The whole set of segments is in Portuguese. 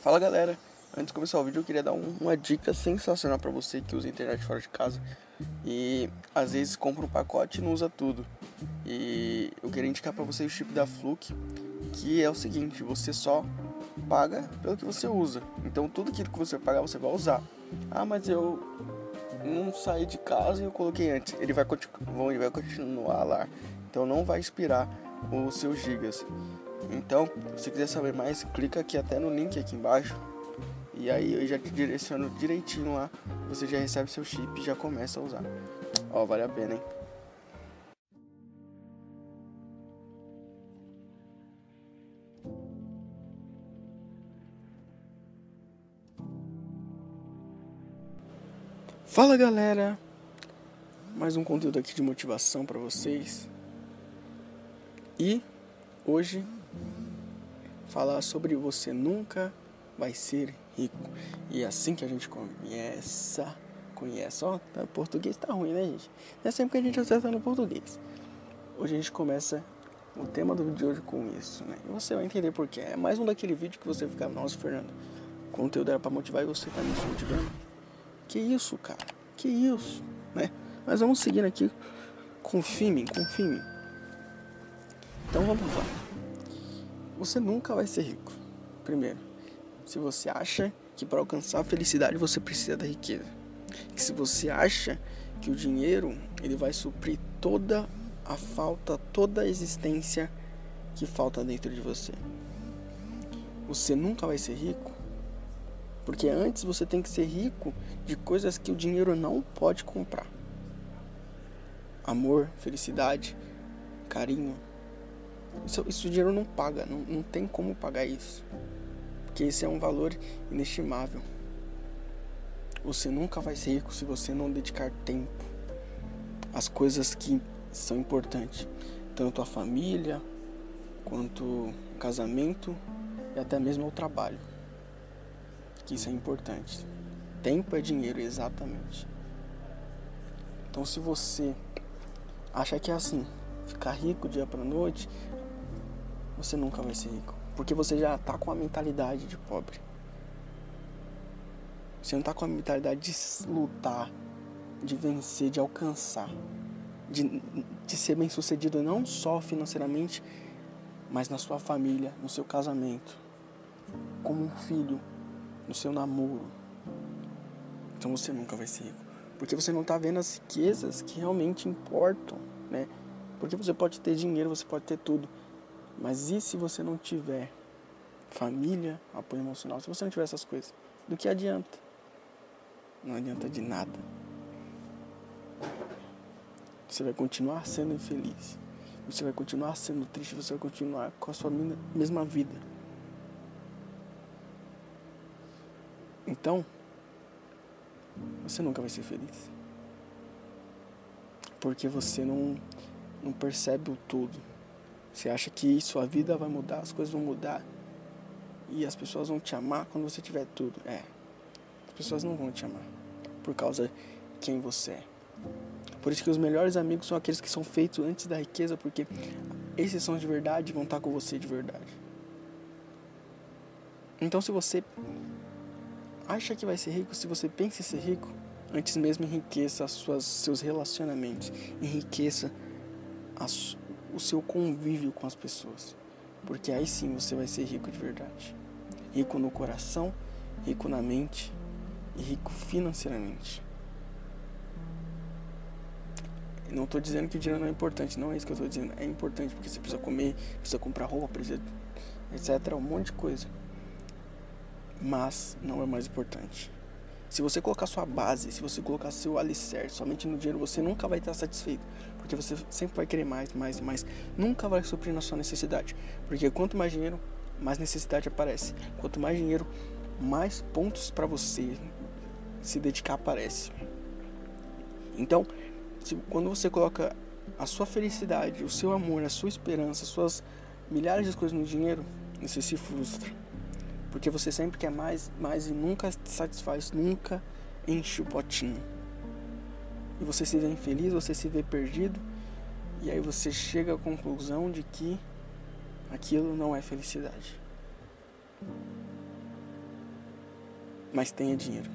Fala galera, antes de começar o vídeo eu queria dar um, uma dica sensacional para você que usa internet fora de casa e às vezes compra um pacote e não usa tudo. E eu queria indicar para você o chip da Fluke, que é o seguinte, você só paga pelo que você usa. Então tudo aquilo que você pagar você vai usar. Ah, mas eu não saí de casa e eu coloquei antes. Ele vai, ele vai continuar lá. Então não vai expirar os seus gigas. Então, se você quiser saber mais, clica aqui até no link aqui embaixo. E aí eu já te direciono direitinho lá. Você já recebe seu chip e já começa a usar. Ó, vale a pena, hein? Fala galera! Mais um conteúdo aqui de motivação para vocês. E hoje falar sobre você nunca vai ser rico. E é assim que a gente começa, conhece, ó, tá, português tá ruim, né, gente? Não é sempre que a gente acerta no português. Hoje a gente começa o tema do vídeo de hoje com isso, né? E você vai entender por quê. É mais um daquele vídeo que você fica, nossa, Fernando, o conteúdo era para motivar e você tá me motivando. Que isso, cara? Que isso, né? Mas vamos seguindo aqui. Confie em Então vamos lá. Você nunca vai ser rico. Primeiro, se você acha que para alcançar a felicidade você precisa da riqueza. Que se você acha que o dinheiro ele vai suprir toda a falta, toda a existência que falta dentro de você. Você nunca vai ser rico, porque antes você tem que ser rico de coisas que o dinheiro não pode comprar. Amor, felicidade, carinho, isso, isso dinheiro não paga, não, não tem como pagar isso. Porque esse é um valor inestimável. Você nunca vai ser rico se você não dedicar tempo às coisas que são importantes. Tanto a família, quanto o casamento e até mesmo o trabalho. Que isso é importante. Tempo é dinheiro, exatamente. Então se você acha que é assim, ficar rico dia para noite, você nunca vai ser rico. Porque você já tá com a mentalidade de pobre. Você não tá com a mentalidade de lutar, de vencer, de alcançar, de, de ser bem sucedido não só financeiramente, mas na sua família, no seu casamento, como um filho, no seu namoro. Então você nunca vai ser rico. Porque você não tá vendo as riquezas que realmente importam, né? Porque você pode ter dinheiro, você pode ter tudo, mas e se você não tiver família, apoio emocional? Se você não tiver essas coisas, do que adianta? Não adianta de nada. Você vai continuar sendo infeliz. Você vai continuar sendo triste. Você vai continuar com a sua mesma vida. Então, você nunca vai ser feliz. Porque você não, não percebe o todo. Você acha que sua vida vai mudar, as coisas vão mudar e as pessoas vão te amar quando você tiver tudo. É, as pessoas não vão te amar por causa de quem você é. Por isso que os melhores amigos são aqueles que são feitos antes da riqueza, porque esses são de verdade e vão estar com você de verdade. Então, se você acha que vai ser rico, se você pensa em ser rico, antes mesmo enriqueça suas, seus relacionamentos, enriqueça as, o seu convívio com as pessoas. Porque aí sim você vai ser rico de verdade. Rico no coração, rico na mente e rico financeiramente. Não estou dizendo que o dinheiro não é importante, não é isso que eu estou dizendo. É importante porque você precisa comer, precisa comprar roupa, precisa, etc. Um monte de coisa. Mas não é mais importante. Se você colocar sua base, se você colocar seu alicerce somente no dinheiro, você nunca vai estar satisfeito. Porque você sempre vai querer mais, mais e mais. Nunca vai suprir na sua necessidade. Porque quanto mais dinheiro, mais necessidade aparece. Quanto mais dinheiro, mais pontos para você se dedicar aparece. Então, se, quando você coloca a sua felicidade, o seu amor, a sua esperança, suas milhares de coisas no dinheiro, você se frustra. Porque você sempre quer mais, mais e nunca satisfaz, nunca enche o potinho. E você se vê infeliz, você se vê perdido, e aí você chega à conclusão de que aquilo não é felicidade. mas tenha dinheiro.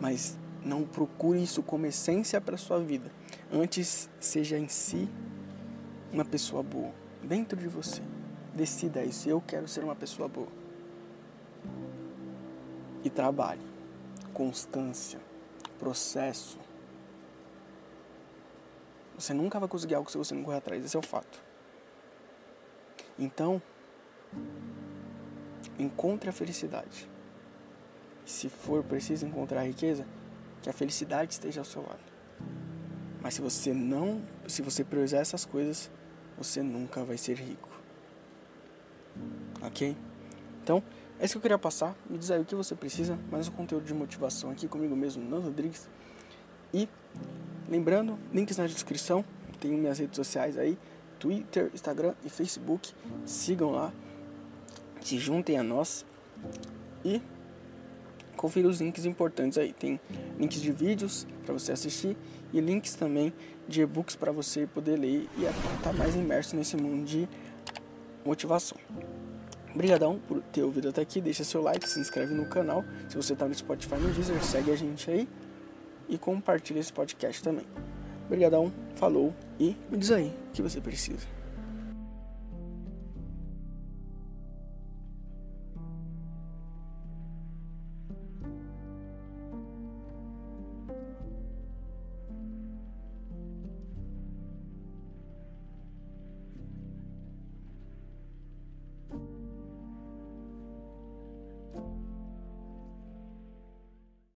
Mas não procure isso como essência para sua vida. Antes, seja em si uma pessoa boa, dentro de você. Decida isso. Eu quero ser uma pessoa boa. E trabalhe. Constância. Processo. Você nunca vai conseguir algo se você não correr atrás. Esse é o fato. Então, encontre a felicidade. Se for preciso encontrar a riqueza, que a felicidade esteja ao seu lado. Mas se você não, se você priorizar essas coisas, você nunca vai ser rico. Ok? Então, é isso que eu queria passar. Me diz aí o que você precisa. Mais um conteúdo de motivação aqui comigo mesmo, Nando Rodrigues. E lembrando, links na descrição. Tem minhas redes sociais aí: Twitter, Instagram e Facebook. Sigam lá. Se juntem a nós. E confira os links importantes aí. Tem links de vídeos para você assistir e links também de e-books para você poder ler e estar tá mais imerso nesse mundo de motivação. Obrigadão por ter ouvido até aqui. Deixa seu like, se inscreve no canal. Se você está no Spotify, no Deezer, segue a gente aí e compartilha esse podcast também. Obrigadão, falou e me diz aí o que você precisa.